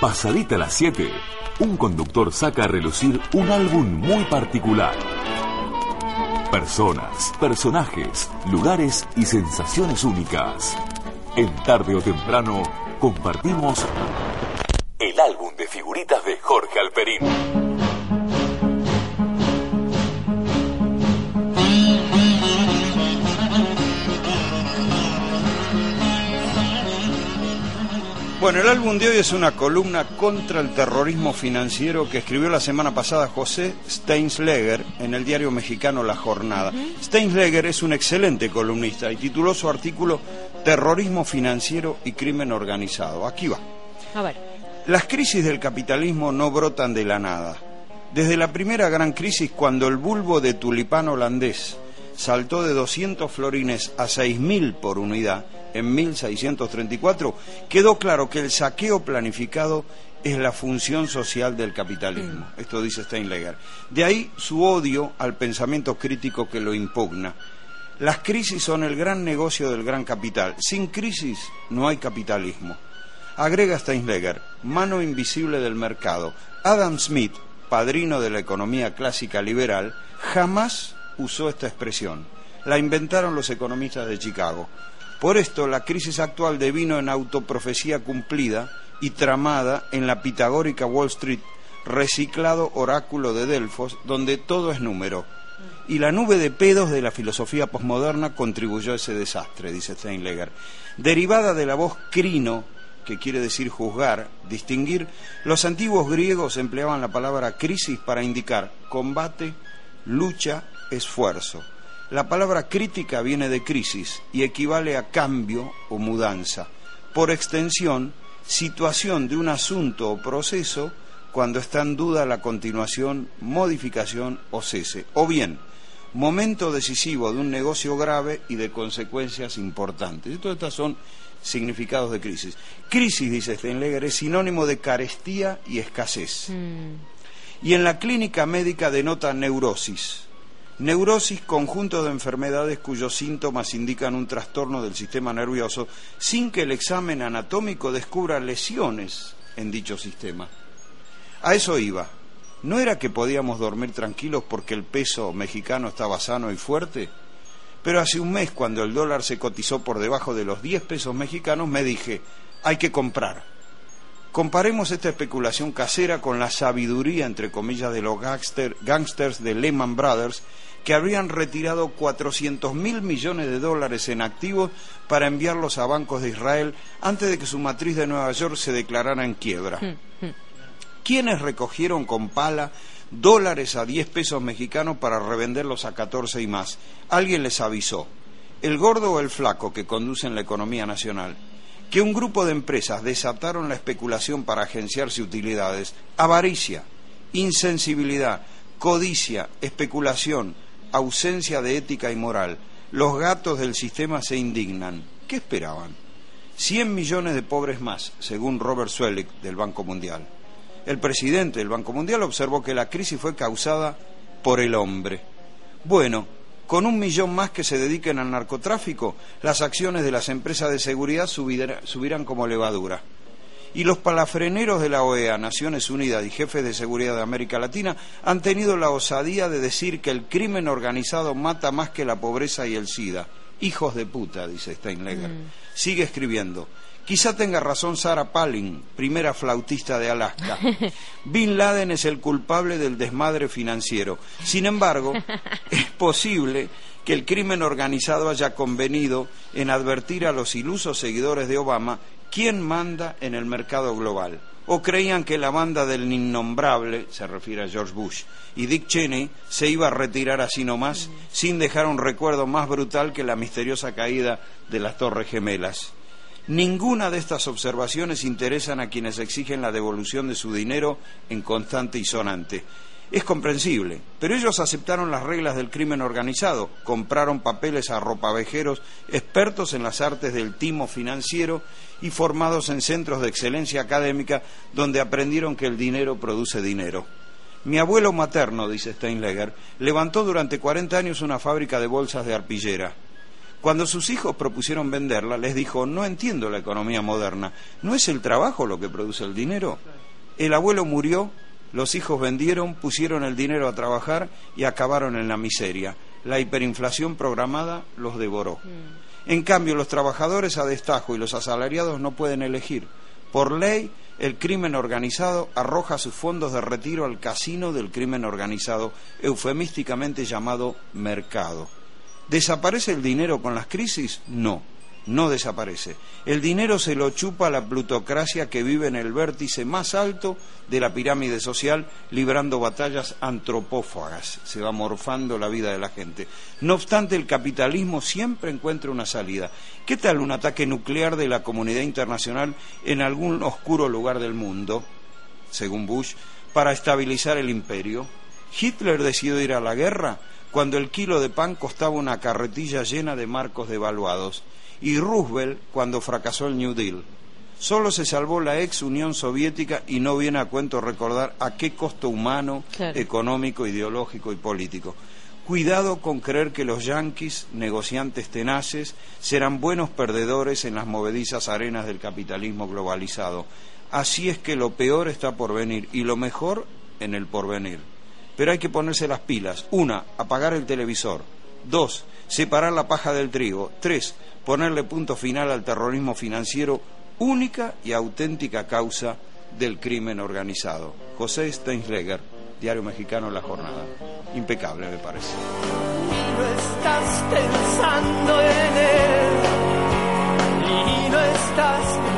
Pasadita las 7, un conductor saca a relucir un álbum muy particular. Personas, personajes, lugares y sensaciones únicas. En tarde o temprano compartimos el álbum de figuritas de Jorge Alperín. Bueno, el álbum de hoy es una columna contra el terrorismo financiero que escribió la semana pasada José Steinsleger en el diario mexicano La Jornada. Steinsleger es un excelente columnista y tituló su artículo Terrorismo financiero y crimen organizado. Aquí va. A ver. Las crisis del capitalismo no brotan de la nada. Desde la primera gran crisis, cuando el bulbo de tulipán holandés saltó de 200 florines a 6.000 por unidad en 1634, quedó claro que el saqueo planificado es la función social del capitalismo. Mm. Esto dice Steinleger. De ahí su odio al pensamiento crítico que lo impugna. Las crisis son el gran negocio del gran capital. Sin crisis no hay capitalismo. Agrega Steinleger, mano invisible del mercado. Adam Smith, padrino de la economía clásica liberal, jamás usó esta expresión. La inventaron los economistas de Chicago. Por esto, la crisis actual devino en autoprofecía cumplida y tramada en la pitagórica Wall Street, reciclado oráculo de Delfos, donde todo es número. Y la nube de pedos de la filosofía posmoderna contribuyó a ese desastre, dice Steinleger. Derivada de la voz crino, que quiere decir juzgar, distinguir, los antiguos griegos empleaban la palabra crisis para indicar combate, lucha esfuerzo. La palabra crítica viene de crisis y equivale a cambio o mudanza. Por extensión, situación de un asunto o proceso cuando está en duda la continuación, modificación o cese. O bien, momento decisivo de un negocio grave y de consecuencias importantes. Y todos estos son significados de crisis. Crisis, dice Steinleger, es sinónimo de carestía y escasez. Mm. Y en la clínica médica denota neurosis Neurosis, conjunto de enfermedades cuyos síntomas indican un trastorno del sistema nervioso sin que el examen anatómico descubra lesiones en dicho sistema. A eso iba. ¿No era que podíamos dormir tranquilos porque el peso mexicano estaba sano y fuerte? Pero hace un mes, cuando el dólar se cotizó por debajo de los 10 pesos mexicanos, me dije, hay que comprar. Comparemos esta especulación casera con la sabiduría, entre comillas, de los gangsters de Lehman Brothers que habrían retirado 400 mil millones de dólares en activos para enviarlos a bancos de Israel antes de que su matriz de Nueva York se declarara en quiebra. Hmm, hmm. ¿Quiénes recogieron con pala dólares a 10 pesos mexicanos para revenderlos a 14 y más? Alguien les avisó. ¿El gordo o el flaco que conducen la economía nacional? Que un grupo de empresas desataron la especulación para agenciarse utilidades, avaricia, insensibilidad, codicia, especulación, ausencia de ética y moral. Los gatos del sistema se indignan. ¿Qué esperaban? 100 millones de pobres más, según Robert Swellick del Banco Mundial. El presidente del Banco Mundial observó que la crisis fue causada por el hombre. Bueno, con un millón más que se dediquen al narcotráfico, las acciones de las empresas de seguridad subirán como levadura. Y los palafreneros de la OEA, Naciones Unidas y jefes de seguridad de América Latina han tenido la osadía de decir que el crimen organizado mata más que la pobreza y el SIDA. Hijos de puta, dice Steinleger. Mm. Sigue escribiendo. Quizá tenga razón Sarah Palin, primera flautista de Alaska. Bin Laden es el culpable del desmadre financiero. Sin embargo, es posible que el crimen organizado haya convenido en advertir a los ilusos seguidores de Obama quién manda en el mercado global. O creían que la banda del innombrable, se refiere a George Bush, y Dick Cheney se iba a retirar así nomás, sin dejar un recuerdo más brutal que la misteriosa caída de las Torres Gemelas. Ninguna de estas observaciones interesan a quienes exigen la devolución de su dinero en constante y sonante. Es comprensible, pero ellos aceptaron las reglas del crimen organizado, compraron papeles a ropavejeros expertos en las artes del timo financiero y formados en centros de excelencia académica donde aprendieron que el dinero produce dinero. Mi abuelo materno, dice Steinleger, levantó durante 40 años una fábrica de bolsas de arpillera. Cuando sus hijos propusieron venderla, les dijo, no entiendo la economía moderna, ¿no es el trabajo lo que produce el dinero? El abuelo murió, los hijos vendieron, pusieron el dinero a trabajar y acabaron en la miseria. La hiperinflación programada los devoró. Mm. En cambio, los trabajadores a destajo y los asalariados no pueden elegir. Por ley, el crimen organizado arroja sus fondos de retiro al casino del crimen organizado, eufemísticamente llamado mercado. ¿Desaparece el dinero con las crisis? No, no desaparece. El dinero se lo chupa la plutocracia que vive en el vértice más alto de la pirámide social, librando batallas antropófagas. Se va morfando la vida de la gente. No obstante, el capitalismo siempre encuentra una salida. ¿Qué tal un ataque nuclear de la comunidad internacional en algún oscuro lugar del mundo, según Bush, para estabilizar el imperio? ¿Hitler decidió ir a la guerra? cuando el kilo de pan costaba una carretilla llena de marcos devaluados, y Roosevelt cuando fracasó el New Deal. Solo se salvó la ex Unión Soviética y no viene a cuento recordar a qué costo humano, económico, ideológico y político. Cuidado con creer que los yanquis, negociantes tenaces, serán buenos perdedores en las movedizas arenas del capitalismo globalizado. Así es que lo peor está por venir y lo mejor en el porvenir pero hay que ponerse las pilas. Una, apagar el televisor. Dos, separar la paja del trigo. Tres, ponerle punto final al terrorismo financiero, única y auténtica causa del crimen organizado. José Steinsleger, Diario Mexicano La Jornada. Impecable, me parece. no estás pensando en él, no estás